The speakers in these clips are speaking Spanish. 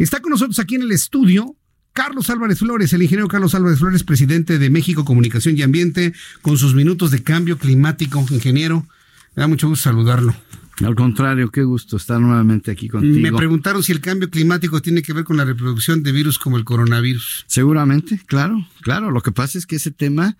Está con nosotros aquí en el estudio Carlos Álvarez Flores, el ingeniero Carlos Álvarez Flores, presidente de México Comunicación y Ambiente, con sus minutos de cambio climático. Ingeniero, me da mucho gusto saludarlo. Al contrario, qué gusto estar nuevamente aquí contigo. Me preguntaron si el cambio climático tiene que ver con la reproducción de virus como el coronavirus. Seguramente, claro, claro. Lo que pasa es que ese tema,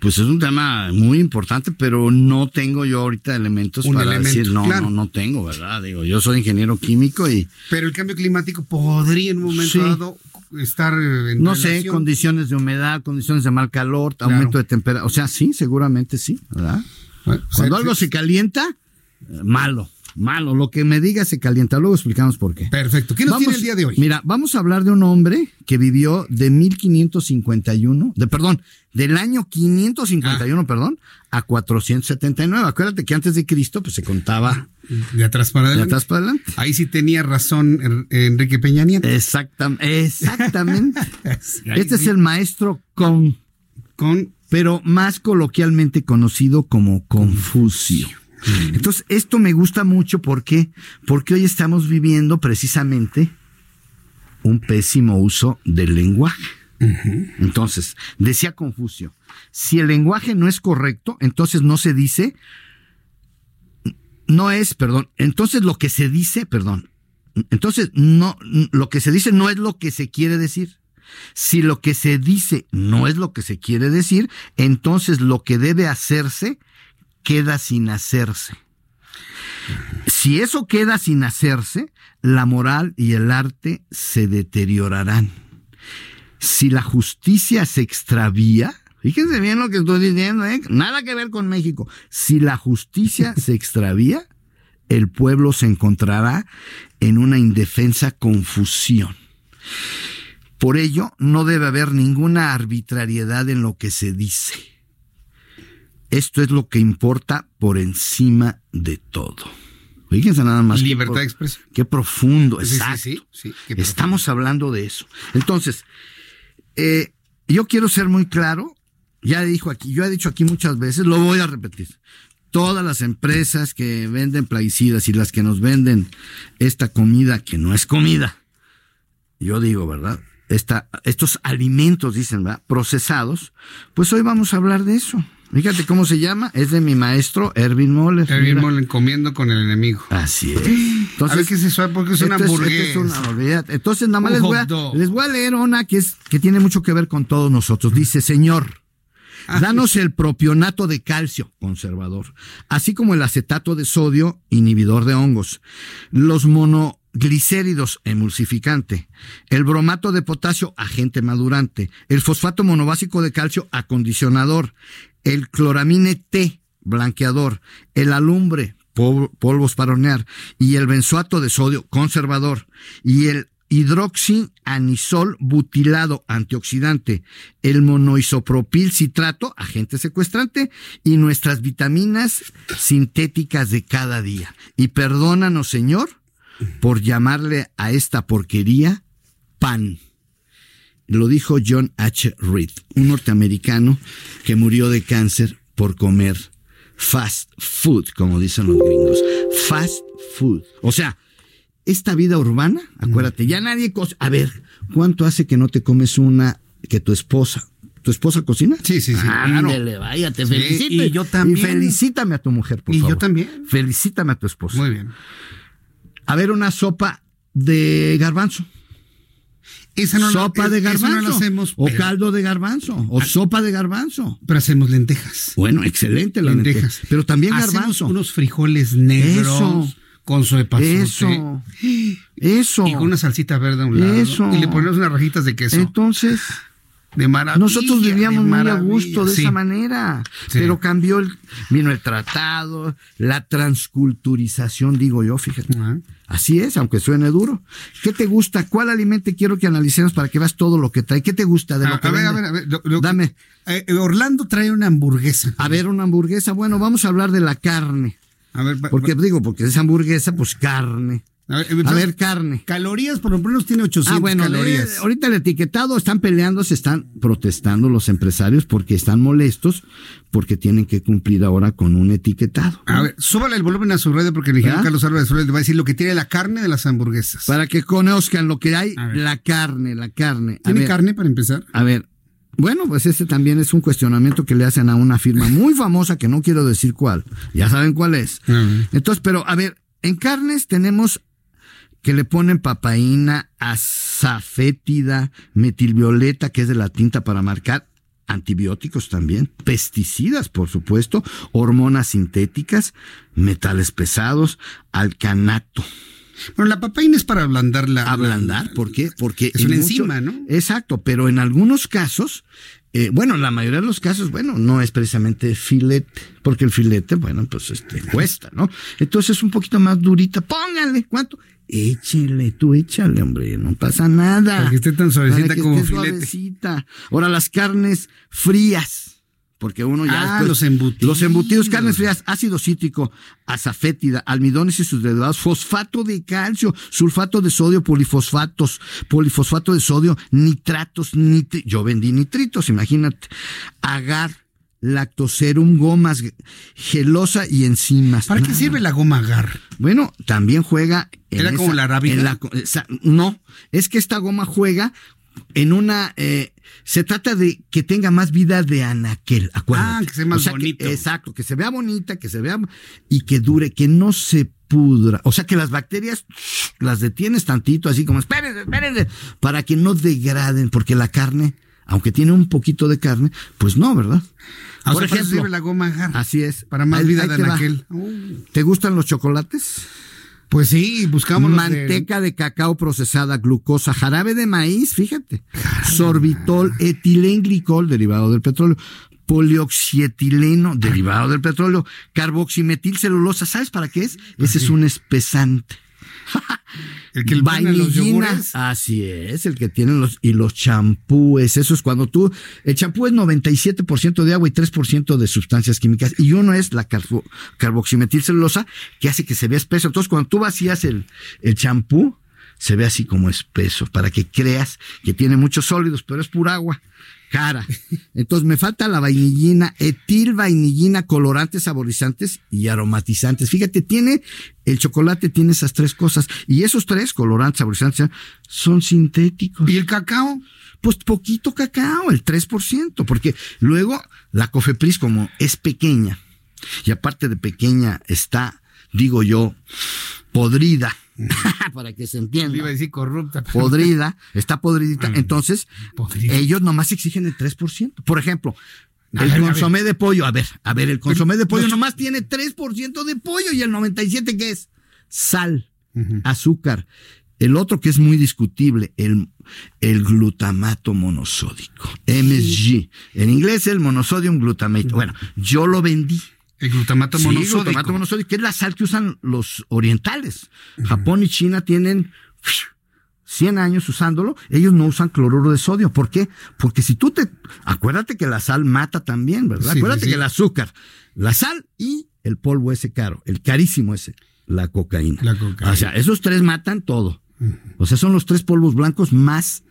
pues es un tema muy importante, pero no tengo yo ahorita elementos para decir, no, no, no tengo, ¿verdad? Digo, yo soy ingeniero químico y... Pero el cambio climático podría en un momento dado estar en No sé, condiciones de humedad, condiciones de mal calor, aumento de temperatura. O sea, sí, seguramente sí, ¿verdad? Cuando algo se calienta malo, malo. Lo que me diga se calienta. Luego explicamos por qué. Perfecto. ¿Qué nos tiene el día de hoy? Mira, vamos a hablar de un hombre que vivió de 1551, de perdón, del año 551, ah. perdón, a 479. Acuérdate que antes de Cristo pues se contaba de atrás para adelante. De atrás para adelante. Ahí sí tenía razón Enrique Peña Nieto. exactamente. este es el maestro con con pero más coloquialmente conocido como Confucio. Entonces, esto me gusta mucho porque, porque hoy estamos viviendo precisamente un pésimo uso del lenguaje. Entonces, decía Confucio, si el lenguaje no es correcto, entonces no se dice, no es, perdón, entonces lo que se dice, perdón, entonces no, lo que se dice no es lo que se quiere decir. Si lo que se dice no es lo que se quiere decir, entonces lo que debe hacerse queda sin hacerse. Si eso queda sin hacerse, la moral y el arte se deteriorarán. Si la justicia se extravía, fíjense bien lo que estoy diciendo, ¿eh? nada que ver con México. Si la justicia se extravía, el pueblo se encontrará en una indefensa confusión. Por ello, no debe haber ninguna arbitrariedad en lo que se dice esto es lo que importa por encima de todo. Fíjense nada más. Libertad de expresión. Qué profundo, exacto. Estamos hablando de eso. Entonces, eh, yo quiero ser muy claro. Ya dijo aquí, yo he dicho aquí muchas veces, lo voy a repetir. Todas las empresas que venden plaguicidas y las que nos venden esta comida que no es comida, yo digo, ¿verdad? Esta, estos alimentos, dicen, ¿verdad? Procesados, pues hoy vamos a hablar de eso. Fíjate cómo se llama, es de mi maestro Erwin Moller. Erwin Moller comiendo con el enemigo. Así es. Entonces, ¿qué es eso? Porque es una hamburguesa. Entonces, nada más les voy, a, les voy, a, leer una que, es, que tiene mucho que ver con todos nosotros. Dice, Señor, ah. danos el propionato de calcio, conservador, así como el acetato de sodio, inhibidor de hongos, los mono glicéridos emulsificante, el bromato de potasio agente madurante, el fosfato monobásico de calcio acondicionador, el chloramine T blanqueador, el alumbre polvos para hornear y el benzoato de sodio conservador y el hidroxianisol butilado antioxidante, el monoisopropil citrato, agente secuestrante, y nuestras vitaminas sintéticas de cada día. Y perdónanos, Señor, por llamarle a esta porquería pan. Lo dijo John H. Reed, un norteamericano que murió de cáncer por comer fast food, como dicen los gringos. Fast food. O sea, esta vida urbana, acuérdate, ya nadie... A ver, ¿cuánto hace que no te comes una que tu esposa ¿Tu esposa cocina? Sí, sí, sí. Ándele, vaya, te felicito. y yo también. Y felicítame a tu mujer, por favor. Y yo también. Felicítame a tu esposa. Muy bien. A ver, una sopa de garbanzo. Esa no sopa de garbanzo. No hacemos, o caldo de garbanzo. O sopa de garbanzo. Pero hacemos lentejas. Bueno, excelente las lentejas. Pero también garbanzo. unos frijoles negros. Eso. Con su Eso. Eso. Y con una salsita verde a un lado. Eso. Y le ponemos unas rajitas de queso. Entonces, de maravilla. Nosotros vivíamos muy a gusto de esa manera, pero cambió el, vino el tratado, la transculturización, digo yo, fíjate. Así es, aunque suene duro. ¿Qué te gusta? ¿Cuál alimento quiero que analicemos para que veas todo lo que trae? ¿Qué te gusta de lo que a ver, a ver, a ver, Dame. Eh, Orlando trae una hamburguesa. A ver, una hamburguesa. Bueno, vamos a hablar de la carne. A ver, porque digo, porque es hamburguesa, pues carne. A ver, carne. Calorías, por lo menos tiene 800 ah, bueno, calorías. ahorita el etiquetado están peleando, se están protestando los empresarios porque están molestos porque tienen que cumplir ahora con un etiquetado. A ver, súbale el volumen a su red porque el ingeniero Carlos Álvarez le va a decir lo que tiene la carne de las hamburguesas. Para que conozcan lo que hay, la carne, la carne. ¿Tiene carne para empezar? A ver, bueno, pues ese también es un cuestionamiento que le hacen a una firma muy famosa que no quiero decir cuál. Ya saben cuál es. Entonces, pero a ver, en carnes tenemos que le ponen papaína, azafétida, metilvioleta, que es de la tinta para marcar, antibióticos también, pesticidas, por supuesto, hormonas sintéticas, metales pesados, alcanato. Bueno, la papaína es para ablandar la. Ablandar, ¿por qué? Porque. Es una enzima, ¿no? Exacto, pero en algunos casos, eh, bueno, en la mayoría de los casos, bueno, no es precisamente filete, porque el filete, bueno, pues este, cuesta, ¿no? Entonces es un poquito más durita. Pónganle, ¿cuánto? Échele, tú échale, hombre, no pasa nada. Para que esté tan suavecita como filete. Ahora las carnes frías. Porque uno ya. Ah, los embutidos. Los embutidos, carnes frías, ácido cítrico, azafétida, almidones y sus derivados, fosfato de calcio, sulfato de sodio, polifosfatos, polifosfato de sodio, nitratos, nitritos. Yo vendí nitritos, imagínate. Agar, lactoserum, gomas, gelosa y enzimas. ¿Para qué sirve la goma agar? Bueno, también juega. ¿Era como la rábida? no, es que esta goma juega en una. Eh, se trata de que tenga más vida de anaquel, acuérdate. Ah, que sea más bonito. exacto, que se vea bonita, que se vea. y que dure, que no se pudra. O sea, que las bacterias las detienes tantito, así como, espérense, espérense, para que no degraden, porque la carne aunque tiene un poquito de carne, pues no, ¿verdad? Ah, Por ejemplo, la goma Así es. Para más vida de aquel. ¿Te gustan los chocolates? Pues sí, buscamos manteca de... cacao procesada, glucosa, jarabe de maíz, fíjate, sorbitol, etilenglicol derivado del petróleo, polioxietileno derivado del petróleo, carboximetilcelulosa, ¿sabes para qué es? Ese es un espesante. El que el vainillina. Así es, el que tienen los y los champúes. Eso es cuando tú el champú es 97% de agua y 3% de sustancias químicas y uno es la carboximetilcelulosa que hace que se vea espeso. Entonces, cuando tú vacías el el champú se ve así como espeso para que creas que tiene muchos sólidos, pero es pura agua cara. Entonces me falta la vainillina, etil vainillina, colorantes, saborizantes y aromatizantes. Fíjate, tiene, el chocolate tiene esas tres cosas. Y esos tres, colorantes, saborizantes, son sintéticos. ¿Y el cacao? Pues poquito cacao, el 3%, porque luego la Cofepris como es pequeña, y aparte de pequeña está, digo yo, podrida para que se entienda. Iba a decir corrupta. Podrida, está podridita. Entonces, ellos nomás exigen el 3%. Por ejemplo, el consomé de pollo, a ver, a ver, el consomé de pollo nomás tiene 3% de pollo y el 97% que es sal, azúcar. El otro que es muy discutible, el, el glutamato monosódico, MSG. En inglés el monosodium glutamate. Bueno, yo lo vendí. El glutamato monosódico. glutamato monosódico, que es la sal que usan los orientales. Japón y China tienen 100 años usándolo, ellos no usan cloruro de sodio. ¿Por qué? Porque si tú te... Acuérdate que la sal mata también, ¿verdad? acuérdate que el azúcar, la sal y el polvo ese caro, el carísimo ese, la cocaína. La cocaína. O sea, esos tres matan todo. O sea, son los tres polvos blancos más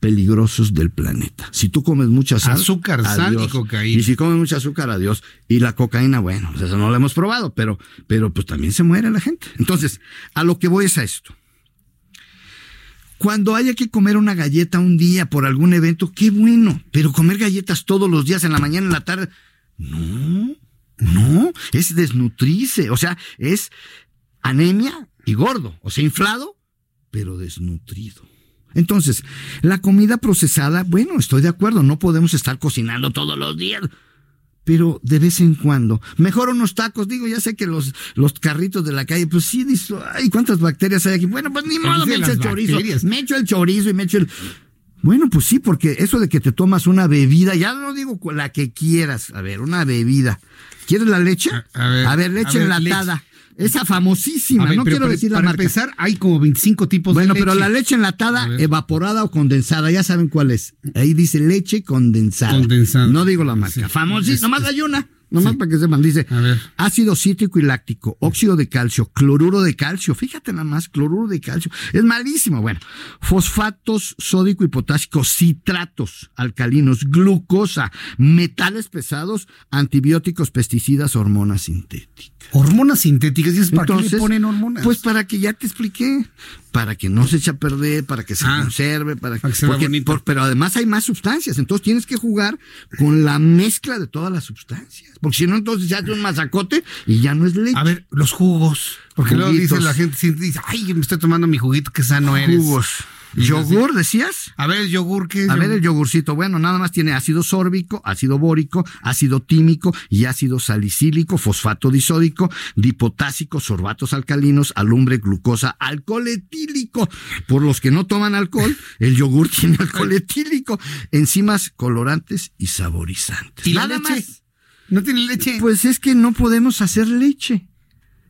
peligrosos del planeta. Si tú comes mucha sal, azúcar, sal y cocaína. Y si comes mucha azúcar, adiós. Y la cocaína, bueno, pues eso no lo hemos probado, pero, pero pues también se muere la gente. Entonces, a lo que voy es a esto. Cuando haya que comer una galleta un día por algún evento, qué bueno. Pero comer galletas todos los días, en la mañana, en la tarde, no, no, es desnutrirse. O sea, es anemia y gordo. O sea, inflado, pero desnutrido. Entonces, la comida procesada, bueno, estoy de acuerdo, no podemos estar cocinando todos los días. Pero de vez en cuando, mejor unos tacos, digo, ya sé que los, los carritos de la calle, pues sí, ay, ¿cuántas bacterias hay aquí? Bueno, pues ni modo, me echo el chorizo, me echo el chorizo y me echo el... Bueno, pues sí, porque eso de que te tomas una bebida, ya no digo la que quieras, a ver, una bebida. ¿Quieres la leche? A, ver, leche enlatada. Esa famosísima, no quiero decir la para marca. empezar, hay como 25 tipos bueno, de leche. pero la leche enlatada, evaporada o condensada, ya saben cuál es. Ahí dice leche condensada. Condensada. No digo la marca. Famosísima, nomás hay una. Nomás para que sepan, dice ácido cítrico y láctico, óxido de calcio, cloruro de calcio, fíjate nada más, cloruro de calcio, es malísimo. Bueno, fosfatos sódico y potásico, citratos alcalinos, glucosa, metales pesados, antibióticos, pesticidas, hormonas sintéticas. Hormonas sintéticas, ¿y es para qué le ponen hormonas? Pues para que ya te expliqué, para que no se eche a perder, para que se ah, conserve, para, que se porque, pero además hay más sustancias, entonces tienes que jugar con la mezcla de todas las sustancias, porque si no entonces se hace un mazacote y ya no es leche. A ver, los jugos, porque luego dice la gente, dice, ay, me estoy tomando mi juguito, que sano eres. Jugos. ¿Yogur, decías? A ver, el yogur, ¿qué es? A ver, el yogurcito. Bueno, nada más tiene ácido sórbico, ácido bórico, ácido tímico y ácido salicílico, fosfato disódico, dipotásico, sorbatos alcalinos, alumbre, glucosa, alcohol etílico. Por los que no toman alcohol, el yogur tiene alcohol etílico, enzimas colorantes y saborizantes. ¿Y nada más? ¿No tiene leche? Pues es que no podemos hacer leche.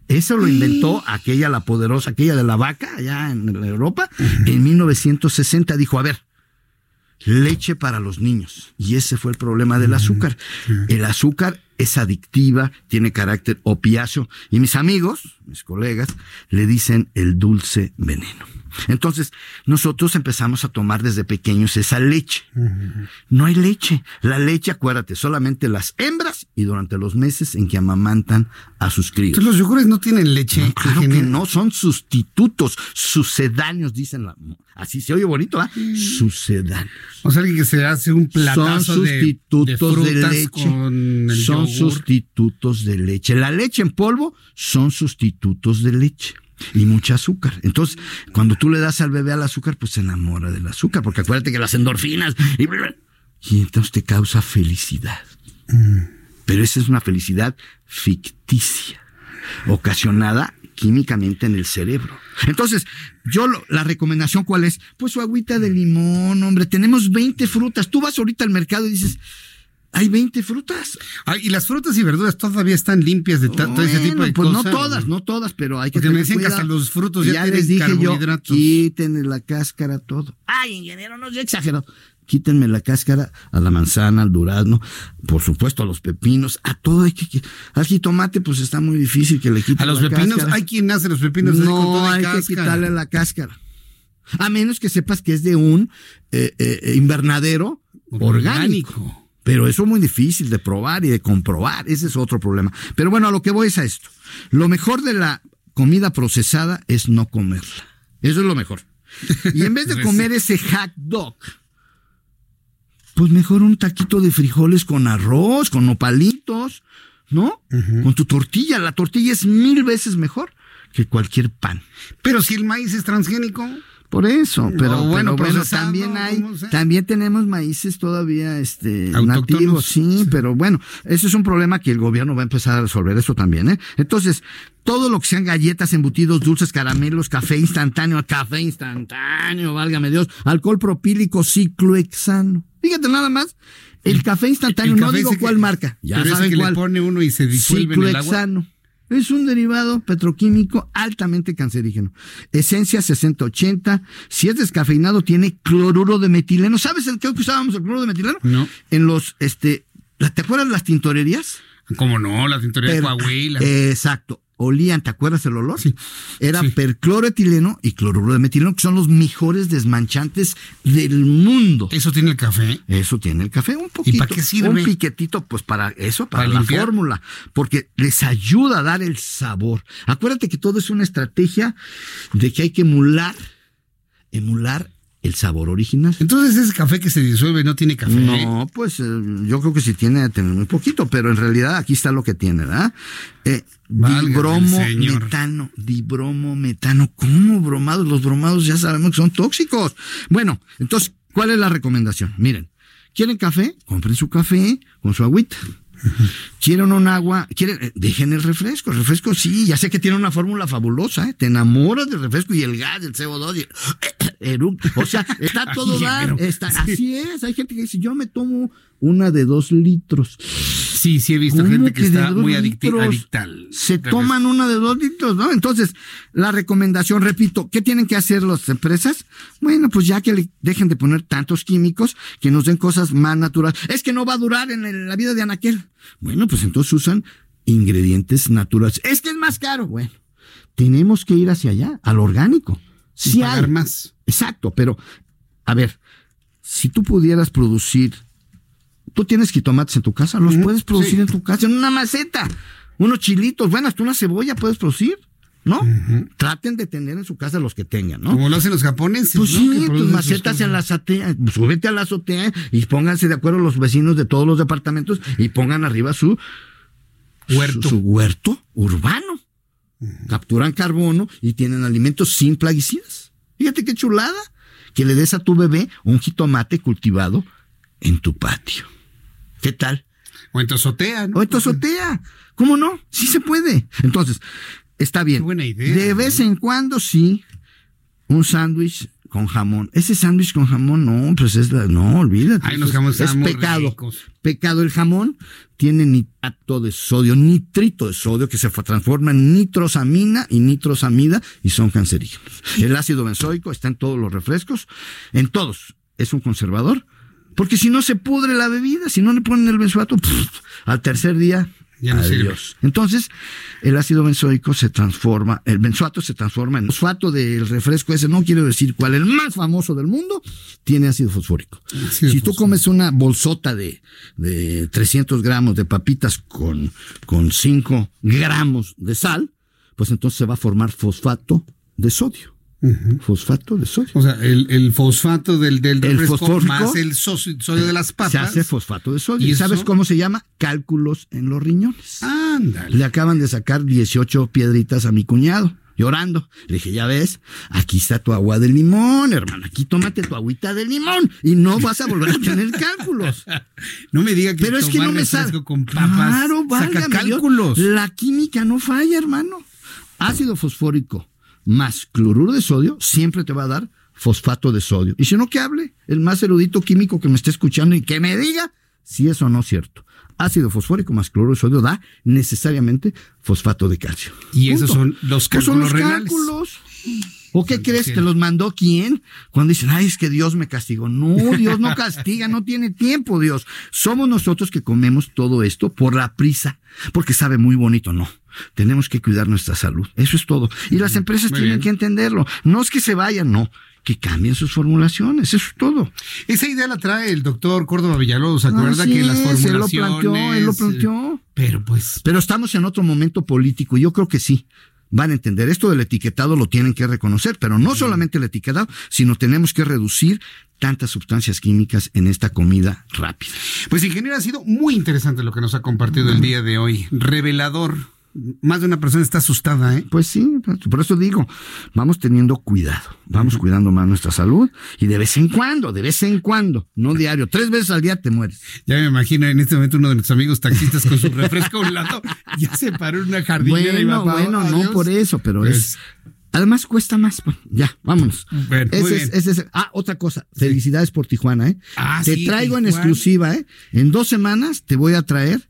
Eso lo inventó aquella, la poderosa, aquella de la vaca, allá en Europa, en 1960. Dijo, a ver, leche para los niños. Y ese fue el problema del azúcar. El azúcar es adictiva, tiene carácter opiáceo. Y mis amigos, mis colegas, le dicen el dulce veneno. Entonces, nosotros empezamos a tomar desde pequeños esa leche. No hay leche. La leche, acuérdate, solamente las hembras y durante los meses en que amamantan a sus críos. Entonces, los yogures no tienen leche. No, claro que no, son sustitutos, sucedáneos, dicen la, así se oye bonito, ¿ah? Sucedáneos. O sea, alguien que se hace un platazo son sustitutos de, leche. son sustitutos de leche. La leche en polvo son sustitutos de leche y mucha azúcar. Entonces, cuando tú le das al bebé al azúcar, pues se enamora del azúcar, porque acuérdate que las endorfinas y, y entonces te causa felicidad. Pero esa es una felicidad ficticia, ocasionada químicamente en el cerebro. Entonces, yo la recomendación cuál es? Pues su agüita de limón, hombre, tenemos 20 frutas. Tú vas ahorita al mercado y dices, hay 20 frutas. y las frutas y verduras todavía están limpias de todo ese tipo de pues cosas. no todas, no todas, pero hay que Porque me decían que hasta los frutos ya, ya les dije yo, quítenle la cáscara todo. Ay, ingeniero, no, yo exagero. Quítenme la cáscara a la manzana, al durazno, por supuesto a los pepinos, a todo hay que al jitomate pues está muy difícil que le quiten A los pepinos, hay quien hace los pepinos no, hay que quitarle la cáscara. A menos que sepas que es de un eh, eh, invernadero orgánico. Pero eso es muy difícil de probar y de comprobar. Ese es otro problema. Pero bueno, a lo que voy es a esto. Lo mejor de la comida procesada es no comerla. Eso es lo mejor. Y en vez de comer ese hot dog, pues mejor un taquito de frijoles con arroz, con nopalitos, ¿no? Con tu tortilla. La tortilla es mil veces mejor que cualquier pan. Pero si el maíz es transgénico. Por eso, pero, bueno, pero también hay, también tenemos maíces todavía este nativos, sí, pero bueno, eso es un problema que el gobierno va a empezar a resolver eso también, ¿eh? Entonces, todo lo que sean galletas, embutidos, dulces, caramelos, café instantáneo, café instantáneo, válgame Dios, alcohol propílico, ciclohexano. Fíjate nada más, el café instantáneo, no digo cuál marca, ya saben que cuál. Le pone uno y se disuelve en el agua. Es un derivado petroquímico altamente cancerígeno. Esencia 6080. Si es descafeinado, tiene cloruro de metileno. ¿Sabes el que usábamos el cloruro de metileno? No. En los, este, ¿te acuerdas de las tintorerías? ¿Cómo no? La tintorería de Coahuila. Exacto olían, ¿te acuerdas el olor? Sí. Era percloroetileno y cloruro de metileno, que son los mejores desmanchantes del mundo. ¿Eso tiene el café? Eso tiene el café, un poquito. ¿Y para qué sirve? Un piquetito, pues para eso, para, la fórmula, porque les ayuda a dar el sabor. Acuérdate que todo es una estrategia de que hay que emular, emular el sabor original. Entonces ese café que se disuelve no tiene café. No, pues eh, yo creo que sí tiene tener muy poquito, pero en realidad aquí está lo que tiene, ¿verdad? Eh, dibromo metano, dibromo metano. ¿Cómo bromados? Los bromados ya sabemos que son tóxicos. Bueno, entonces, ¿cuál es la recomendación? Miren, ¿quieren café? Compren su café con su agüita. Quieren un agua, quieren, eh, dejen el refresco. El refresco sí, ya sé que tiene una fórmula fabulosa, ¿eh? te enamoras del refresco y el gas, el CO2. O sea, está todo dar. Así es. Hay gente que dice, yo me tomo una de dos litros. Sí, sí he visto gente que, está muy adictiva. Se toman una de dos litros, ¿no? Entonces, la recomendación, repito, ¿qué tienen que hacer las empresas? Bueno, pues ya que le dejen de poner tantos químicos, que nos den cosas más naturales. Es que no va a durar en la vida de Anaquel. Bueno, pues entonces usan ingredientes naturales. Es que es más caro. Bueno, tenemos que ir hacia allá, al orgánico. Sí pagar más. Exacto, pero, a ver, si tú pudieras producir Tú tienes jitomates en tu casa, los puedes producir en tu casa, en una maceta. Unos chilitos, bueno, hasta una cebolla puedes producir. ¿no? Traten de tener en su casa los que tengan, ¿no? Como lo hacen los japoneses. Pues sí, tus macetas en la azotea, súbete a la azotea y pónganse de acuerdo los vecinos de todos los departamentos y pongan arriba su huerto, su, huerto urbano. Capturan carbono y tienen alimentos sin plaguicidas. Fíjate qué chulada que le des a tu bebé un jitomate cultivado en tu patio. ¿Qué tal? O en tu azotea, ¿no? O en tu azotea. ¿Cómo no? Sí se puede. Entonces, está bien. Qué buena idea. De vez en cuando sí, un sándwich con jamón. Ese sándwich con jamón, no, pues es la, no, olvídate. Ay, es, es pecado. Pecado. El jamón tiene nitrato de sodio, nitrito de sodio, que se transforma en nitrosamina y nitrosamida y son cancerígenos. El ácido benzoico está en todos los refrescos, en todos. Es un conservador porque si no se pudre la bebida, si no le ponen el benzoato, al tercer día, ya no. Entonces, el ácido benzoico se transforma, el benzoato se transforma en fosfato del refresco ese, no quiero decir cuál, el más famoso del mundo, tiene ácido fosfórico. si tú comes una bolsota de, de 300 gramos de papitas con, con 5 gramos de sal, pues entonces se va a formar fosfato de sodio. Fosfato de sodio. O sea, el, fosfato del, del refresco más el sodio de las papas. Se hace fosfato de sodio. ¿Y, sabes cómo se llama? Cálculos en los riñones. Ándale. Le acaban de sacar 18 piedritas a mi cuñado llorando. Le dije, ya ves, aquí está tu agua de limón, hermano. Aquí tómate tu agüita de limón y no vas a volver a tener cálculos. no me diga que Pero es que no me sabe. con papas claro, saca cálculos. La química no falla, hermano. Ácido fosfórico más cloruro de sodio siempre te va a dar fosfato de sodio. Y si no, que hable el más erudito químico que me esté escuchando y que me diga si eso no es cierto. Ácido fosfórico más cloruro de sodio da necesariamente fosfato de calcio. Y esos son los cálculos. son los cálculos. ¿O qué crees? ¿Te los mandó quién? Cuando dicen, ay, es que Dios me castigó. No, Dios no castiga, no tiene tiempo, Dios. Somos nosotros que comemos todo esto por la prisa, porque sabe muy bonito, no. Tenemos que cuidar nuestra salud. Eso es todo. Y las empresas tienen que entenderlo. No es que se vayan, no que cambien sus formulaciones, eso es todo. Esa idea la trae el doctor Córdoba Villalobos, ¿se acuerda que las formulaciones... Él lo planteó, él lo planteó. Pero pues... Pero estamos en otro momento político, yo creo que sí van a entender. Esto del etiquetado lo tienen que reconocer, pero no solamente el etiquetado, sino tenemos que reducir tantas sustancias químicas en esta comida rápida. Pues ingeniero, ha sido muy interesante lo que nos ha compartido el día de hoy. Revelador más de una persona está asustada, ¿eh? Pues sí, por eso digo, vamos teniendo cuidado, vamos cuidando más nuestra salud y de vez en cuando, de vez en cuando, no diario, tres veces al día te mueres. Ya me imagino en este momento uno de nuestros amigos taxistas con su refresco a un lado, ya se paró en una jardinera bueno, y va Bueno, no por eso, pero es pues Además cuesta más. ya, vámonos. ah, otra cosa. Felicidades por Tijuana, ¿eh? Ah, te traigo en exclusiva, ¿eh? En dos semanas te voy a traer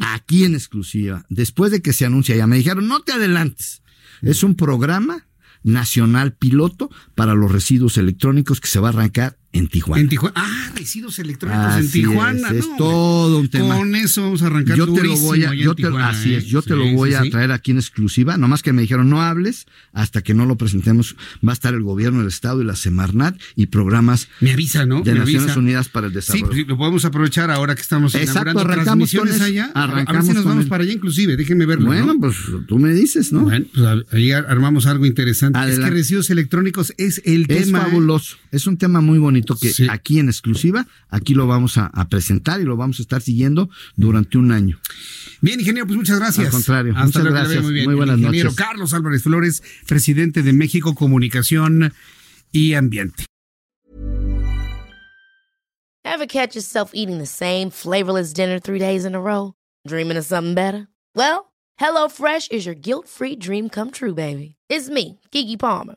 aquí en exclusiva. Después de que se anuncia ya me dijeron, no te adelantes. Es un programa nacional piloto para los residuos electrónicos que se va a arrancar en Tijuana. En Tijuana. Ah, residuos electrónicos en Tijuana. Es, todo un tema. Con eso vamos a arrancar yo te lo voy a, yo te, Así es, yo te lo voy a traer aquí en exclusiva. Nomás que me dijeron no hables hasta que no lo presentemos. Va a estar el gobierno del estado y la Semarnat y programas. Me avisa, ¿no? De Naciones Unidas para el Desarrollo. Sí, lo podemos aprovechar ahora que estamos Exacto, arrancamos transmisiones allá. Arrancamos a ver si nos vamos para allá, inclusive. Déjenme verlo. Bueno, pues tú me dices, ¿no? Bueno, pues ahí armamos algo interesante. Es que residuos electrónicos es el tema. Es ¿eh? fabuloso. Es un tema muy bonito que aquí en exclusiva, aquí lo vamos a, presentar y lo vamos a estar siguiendo durante un año. Bien, ingeniero, pues muchas gracias. Al contrario, muchas gracias. Muy, bien. buenas ingeniero Carlos Álvarez Flores, presidente de México Comunicación y Ambiente. Ever catch yourself eating the same flavorless dinner three days in a row? Dreaming of something better? Well, HelloFresh is your guilt-free dream come true, baby. It's me, Kiki Palmer.